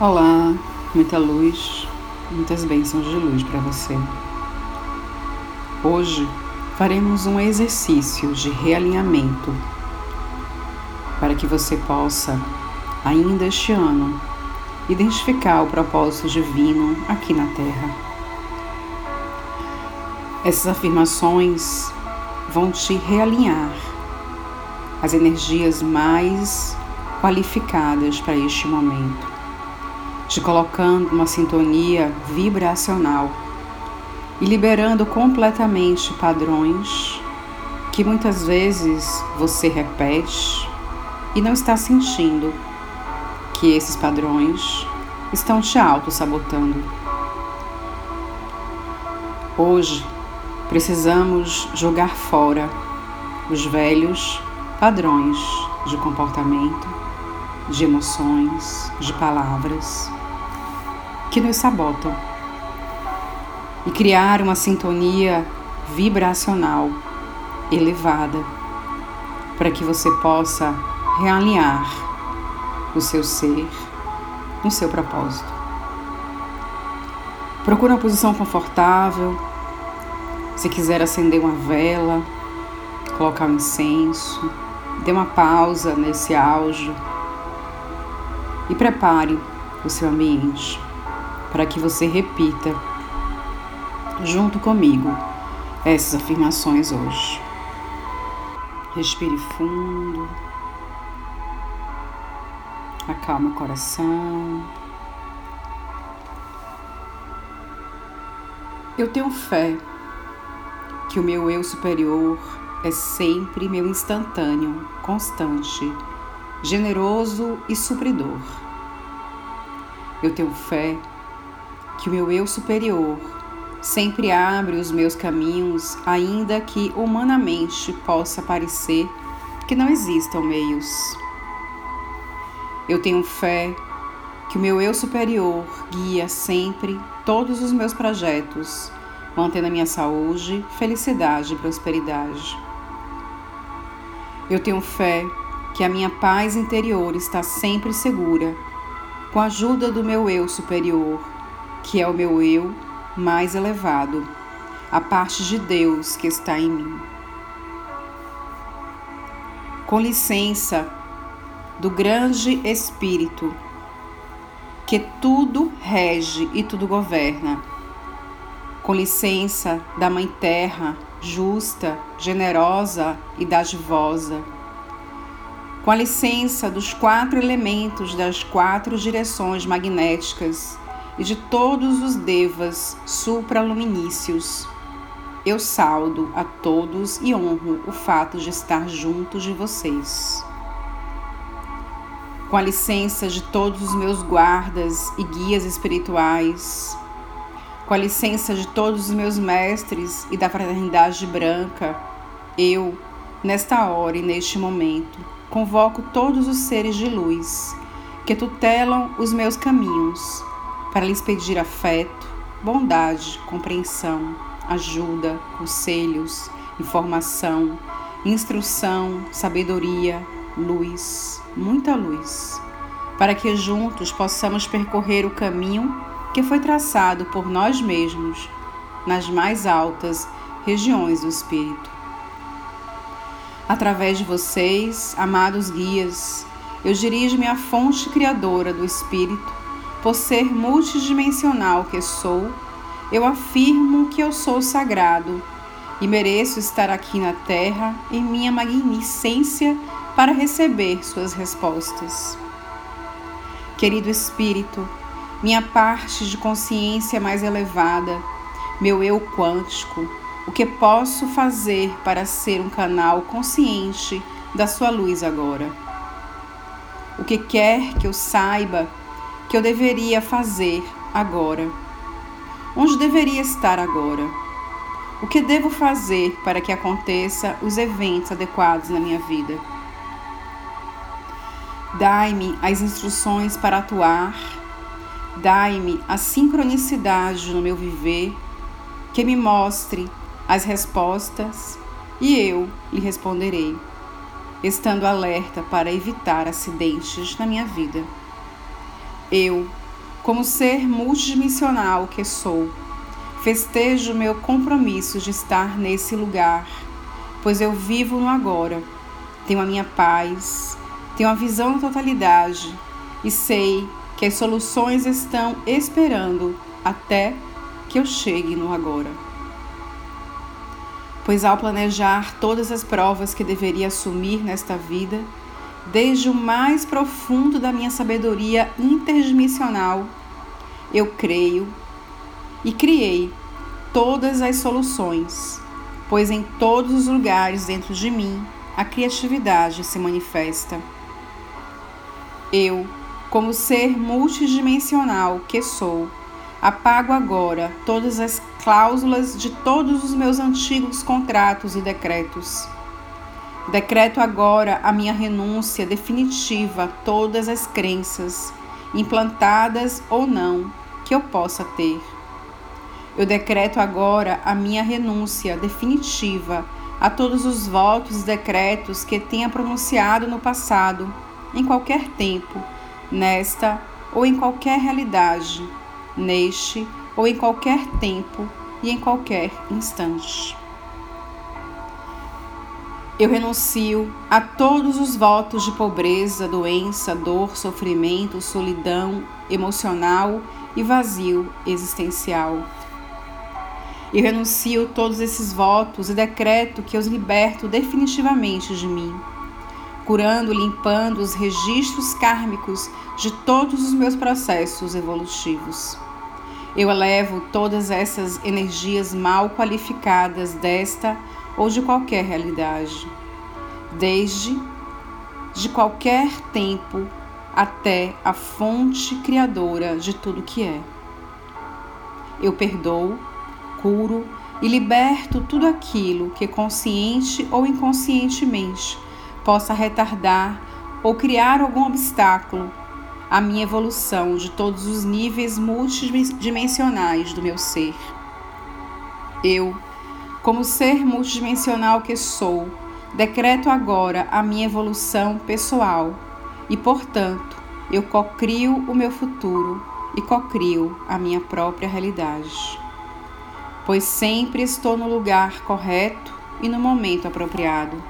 Olá, muita luz, muitas bênçãos de luz para você. Hoje faremos um exercício de realinhamento para que você possa, ainda este ano, identificar o propósito divino aqui na Terra. Essas afirmações vão te realinhar as energias mais qualificadas para este momento te colocando uma sintonia vibracional e liberando completamente padrões que muitas vezes você repete e não está sentindo que esses padrões estão te auto-sabotando. Hoje precisamos jogar fora os velhos padrões de comportamento, de emoções, de palavras que nos sabotam e criar uma sintonia vibracional elevada para que você possa realinhar o seu ser no seu propósito. Procure uma posição confortável. Se quiser acender uma vela, colocar um incenso, dê uma pausa nesse áudio e prepare o seu ambiente para que você repita junto comigo essas afirmações hoje. Respire fundo. Acalma o coração. Eu tenho fé que o meu eu superior é sempre meu instantâneo, constante, generoso e supridor. Eu tenho fé que o meu eu superior sempre abre os meus caminhos, ainda que humanamente possa parecer que não existam meios. Eu tenho fé que o meu eu superior guia sempre todos os meus projetos, mantendo a minha saúde, felicidade e prosperidade. Eu tenho fé que a minha paz interior está sempre segura, com a ajuda do meu eu superior que é o meu eu mais elevado, a parte de Deus que está em mim. Com licença do grande Espírito, que tudo rege e tudo governa. Com licença da Mãe Terra, justa, generosa e dadivosa. Com a licença dos quatro elementos das quatro direções magnéticas e de todos os devas supraluminícios. Eu saldo a todos e honro o fato de estar junto de vocês. Com a licença de todos os meus guardas e guias espirituais, com a licença de todos os meus mestres e da fraternidade branca, eu, nesta hora e neste momento, convoco todos os seres de luz que tutelam os meus caminhos para lhes pedir afeto, bondade, compreensão, ajuda, conselhos, informação, instrução, sabedoria, luz, muita luz, para que juntos possamos percorrer o caminho que foi traçado por nós mesmos nas mais altas regiões do Espírito. Através de vocês, amados guias, eu dirijo-me à fonte criadora do Espírito por ser multidimensional que sou, eu afirmo que eu sou sagrado e mereço estar aqui na Terra em minha magnificência para receber suas respostas. Querido Espírito, minha parte de consciência mais elevada, meu eu quântico, o que posso fazer para ser um canal consciente da sua luz agora? O que quer que eu saiba que eu deveria fazer agora? Onde deveria estar agora? O que devo fazer para que aconteça os eventos adequados na minha vida? Dai-me as instruções para atuar, dai-me a sincronicidade no meu viver, que me mostre as respostas e eu lhe responderei, estando alerta para evitar acidentes na minha vida. Eu, como ser multidimensional que sou, festejo meu compromisso de estar nesse lugar, pois eu vivo no agora, tenho a minha paz, tenho a visão da totalidade e sei que as soluções estão esperando até que eu chegue no agora. Pois ao planejar todas as provas que deveria assumir nesta vida, desde o mais profundo da minha sabedoria interdimensional, eu creio e criei todas as soluções, pois em todos os lugares dentro de mim a criatividade se manifesta. Eu, como ser multidimensional que sou, apago agora todas as cláusulas de todos os meus antigos contratos e decretos. Decreto agora a minha renúncia definitiva a todas as crenças, implantadas ou não, que eu possa ter. Eu decreto agora a minha renúncia definitiva a todos os votos e decretos que tenha pronunciado no passado, em qualquer tempo, nesta ou em qualquer realidade, neste ou em qualquer tempo e em qualquer instante. Eu renuncio a todos os votos de pobreza, doença, dor, sofrimento, solidão emocional e vazio existencial e renuncio todos esses votos e decreto que os liberto definitivamente de mim, curando limpando os registros kármicos de todos os meus processos evolutivos. Eu elevo todas essas energias mal qualificadas desta ou de qualquer realidade, desde de qualquer tempo até a fonte criadora de tudo que é. Eu perdoo curo e liberto tudo aquilo que consciente ou inconscientemente possa retardar ou criar algum obstáculo à minha evolução de todos os níveis multidimensionais do meu ser. Eu, como ser multidimensional que sou, decreto agora a minha evolução pessoal e, portanto, eu cocrio o meu futuro e cocrio a minha própria realidade pois sempre estou no lugar correto e no momento apropriado.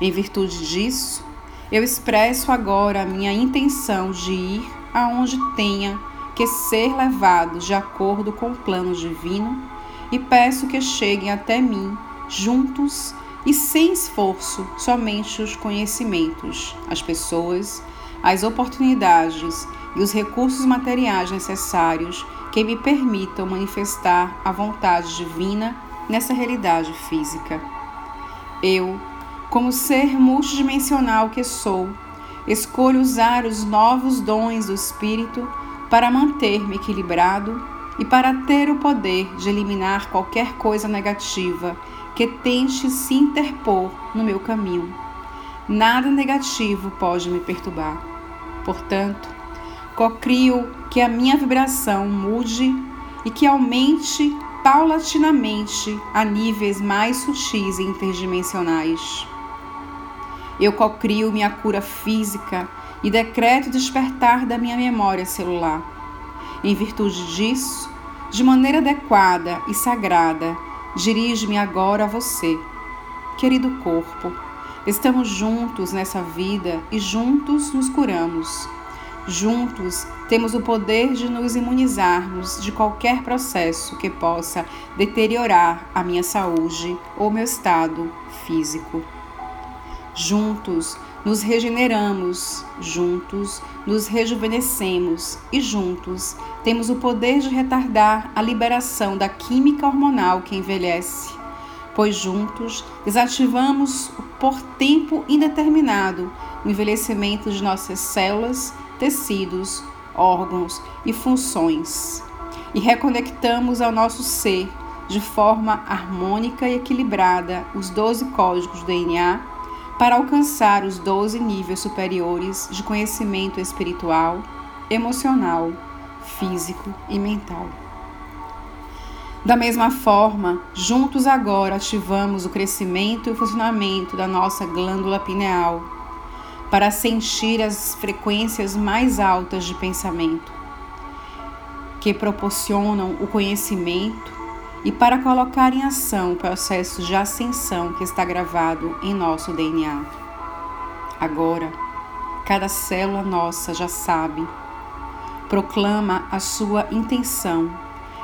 Em virtude disso, eu expresso agora a minha intenção de ir aonde tenha que ser levado de acordo com o plano divino e peço que cheguem até mim juntos e sem esforço somente os conhecimentos, as pessoas, as oportunidades e os recursos materiais necessários que me permitam manifestar a vontade divina nessa realidade física. Eu, como ser multidimensional que sou, escolho usar os novos dons do Espírito para manter-me equilibrado e para ter o poder de eliminar qualquer coisa negativa que tente se interpor no meu caminho. Nada negativo pode me perturbar. Portanto, Cocrio que a minha vibração mude e que aumente paulatinamente a níveis mais sutis e interdimensionais. Eu cocrio minha cura física e decreto despertar da minha memória celular. Em virtude disso, de maneira adequada e sagrada, dirijo-me agora a você, querido corpo. Estamos juntos nessa vida e juntos nos curamos. Juntos, temos o poder de nos imunizarmos de qualquer processo que possa deteriorar a minha saúde ou meu estado físico. Juntos, nos regeneramos, juntos, nos rejuvenescemos e juntos temos o poder de retardar a liberação da química hormonal que envelhece, pois juntos desativamos por tempo indeterminado o envelhecimento de nossas células tecidos, órgãos e funções, e reconectamos ao nosso ser de forma harmônica e equilibrada os 12 códigos do DNA para alcançar os 12 níveis superiores de conhecimento espiritual, emocional, físico e mental. Da mesma forma, juntos agora ativamos o crescimento e o funcionamento da nossa glândula pineal para sentir as frequências mais altas de pensamento. que proporcionam o conhecimento e para colocar em ação o processo de ascensão que está gravado em nosso DNA. Agora, cada célula nossa já sabe, proclama a sua intenção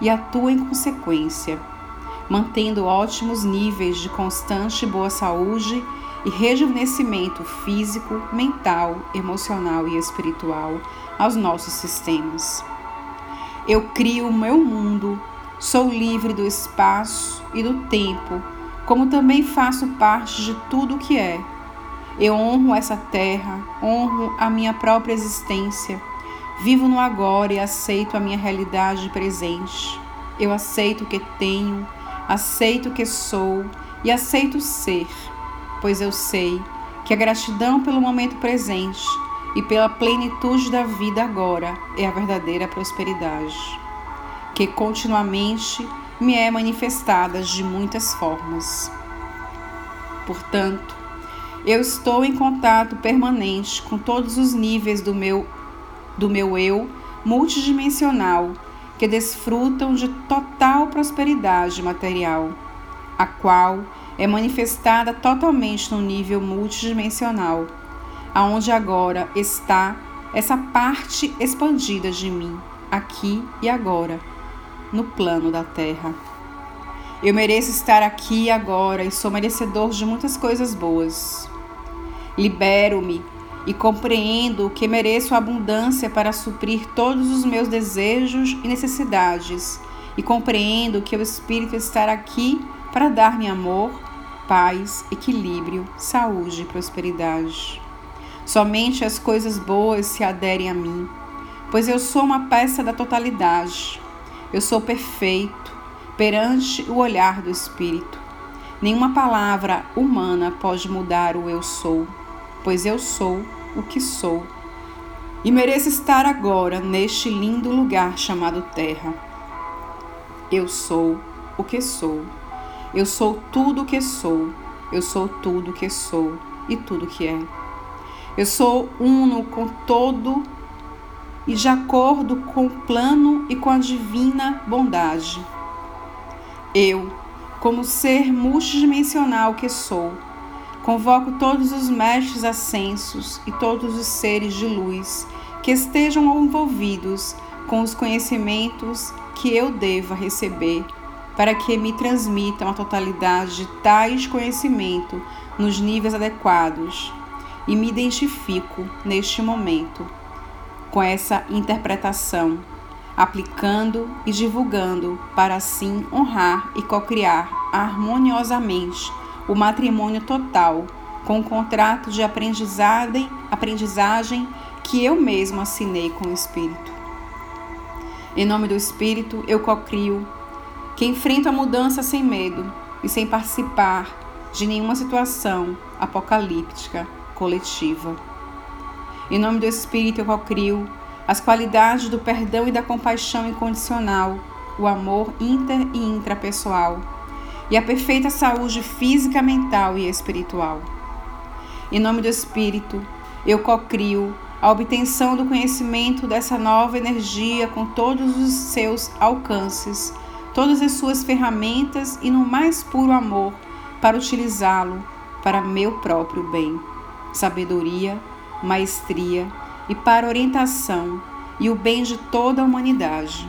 e atua em consequência, mantendo ótimos níveis de constante boa saúde e rejuvenescimento físico, mental, emocional e espiritual aos nossos sistemas. Eu crio o meu mundo Sou livre do espaço e do tempo, como também faço parte de tudo o que é. Eu honro essa terra, honro a minha própria existência. Vivo no agora e aceito a minha realidade presente. Eu aceito o que tenho, aceito o que sou e aceito ser, pois eu sei que a gratidão pelo momento presente e pela plenitude da vida agora é a verdadeira prosperidade que continuamente me é manifestada de muitas formas. Portanto, eu estou em contato permanente com todos os níveis do meu, do meu eu multidimensional que desfrutam de total prosperidade material, a qual é manifestada totalmente no nível multidimensional, aonde agora está essa parte expandida de mim, aqui e agora no plano da terra. Eu mereço estar aqui agora e sou merecedor de muitas coisas boas. Libero-me e compreendo que mereço abundância para suprir todos os meus desejos e necessidades, e compreendo que o Espírito está aqui para dar-me amor, paz, equilíbrio, saúde e prosperidade. Somente as coisas boas se aderem a mim, pois eu sou uma peça da totalidade eu sou perfeito perante o olhar do Espírito. Nenhuma palavra humana pode mudar o eu sou, pois eu sou o que sou. E mereço estar agora neste lindo lugar chamado Terra. Eu sou o que sou. Eu sou tudo o que sou. Eu sou tudo o que sou e tudo que é. Eu sou uno com todo e de acordo com o plano e com a divina bondade. Eu, como ser multidimensional que sou, convoco todos os mestres ascensos e todos os seres de luz que estejam envolvidos com os conhecimentos que eu deva receber, para que me transmitam a totalidade de tais conhecimento nos níveis adequados, e me identifico neste momento com essa interpretação, aplicando e divulgando para assim honrar e cocriar harmoniosamente o matrimônio total com o contrato de aprendizagem, aprendizagem que eu mesmo assinei com o Espírito. Em nome do Espírito, eu cocrio que enfrento a mudança sem medo e sem participar de nenhuma situação apocalíptica coletiva. Em nome do Espírito eu cocrio as qualidades do perdão e da compaixão incondicional, o amor inter e intrapessoal e a perfeita saúde física, mental e espiritual. Em nome do Espírito, eu cocrio a obtenção do conhecimento dessa nova energia com todos os seus alcances, todas as suas ferramentas e no mais puro amor para utilizá-lo para meu próprio bem. Sabedoria, maestria e para orientação e o bem de toda a humanidade.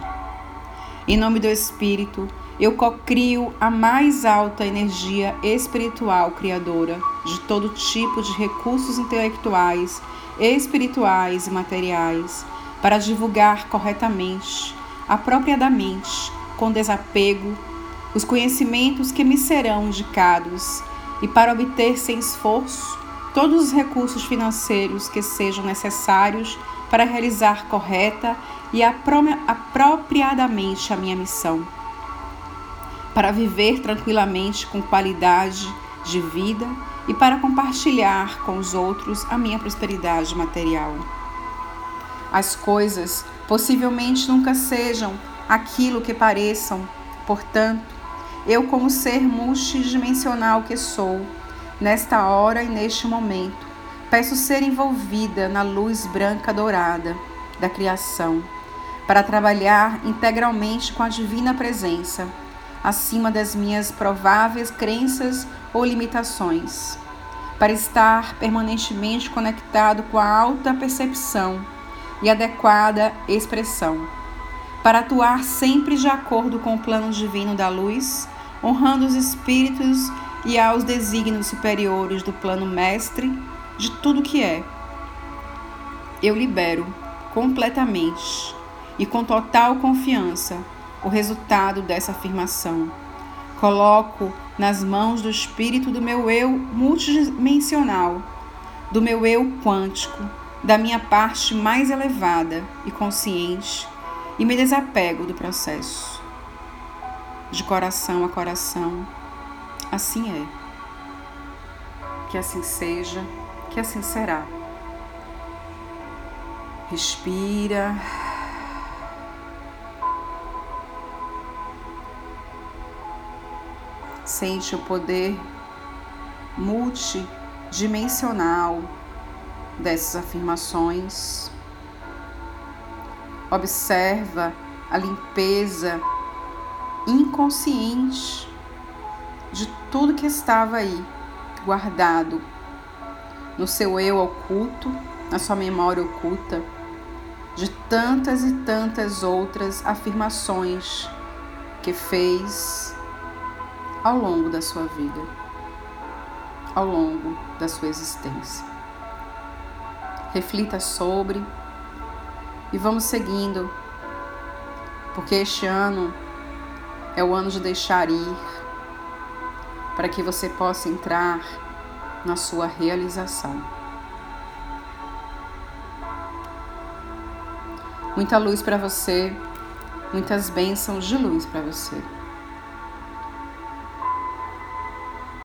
Em nome do Espírito, eu cocrio a mais alta energia espiritual criadora de todo tipo de recursos intelectuais, espirituais e materiais para divulgar corretamente, apropriadamente, com desapego, os conhecimentos que me serão indicados e para obter sem esforço todos os recursos financeiros que sejam necessários para realizar correta e apropriadamente a minha missão, para viver tranquilamente com qualidade de vida e para compartilhar com os outros a minha prosperidade material. As coisas possivelmente nunca sejam aquilo que pareçam, portanto, eu, como ser multidimensional que sou, Nesta hora e neste momento, peço ser envolvida na luz branca dourada da criação, para trabalhar integralmente com a divina presença, acima das minhas prováveis crenças ou limitações, para estar permanentemente conectado com a alta percepção e adequada expressão, para atuar sempre de acordo com o plano divino da luz, honrando os espíritos e aos desígnios superiores do plano mestre de tudo que é. Eu libero completamente e com total confiança o resultado dessa afirmação. Coloco nas mãos do espírito do meu eu multidimensional, do meu eu quântico, da minha parte mais elevada e consciente e me desapego do processo. De coração a coração, assim é. Que assim seja, que assim será. Respira. Sente o poder multidimensional dessas afirmações. Observa a limpeza inconsciente tudo que estava aí, guardado no seu eu oculto, na sua memória oculta, de tantas e tantas outras afirmações que fez ao longo da sua vida, ao longo da sua existência. Reflita sobre e vamos seguindo, porque este ano é o ano de deixar ir, para que você possa entrar na sua realização. Muita luz para você, muitas bênçãos de luz para você.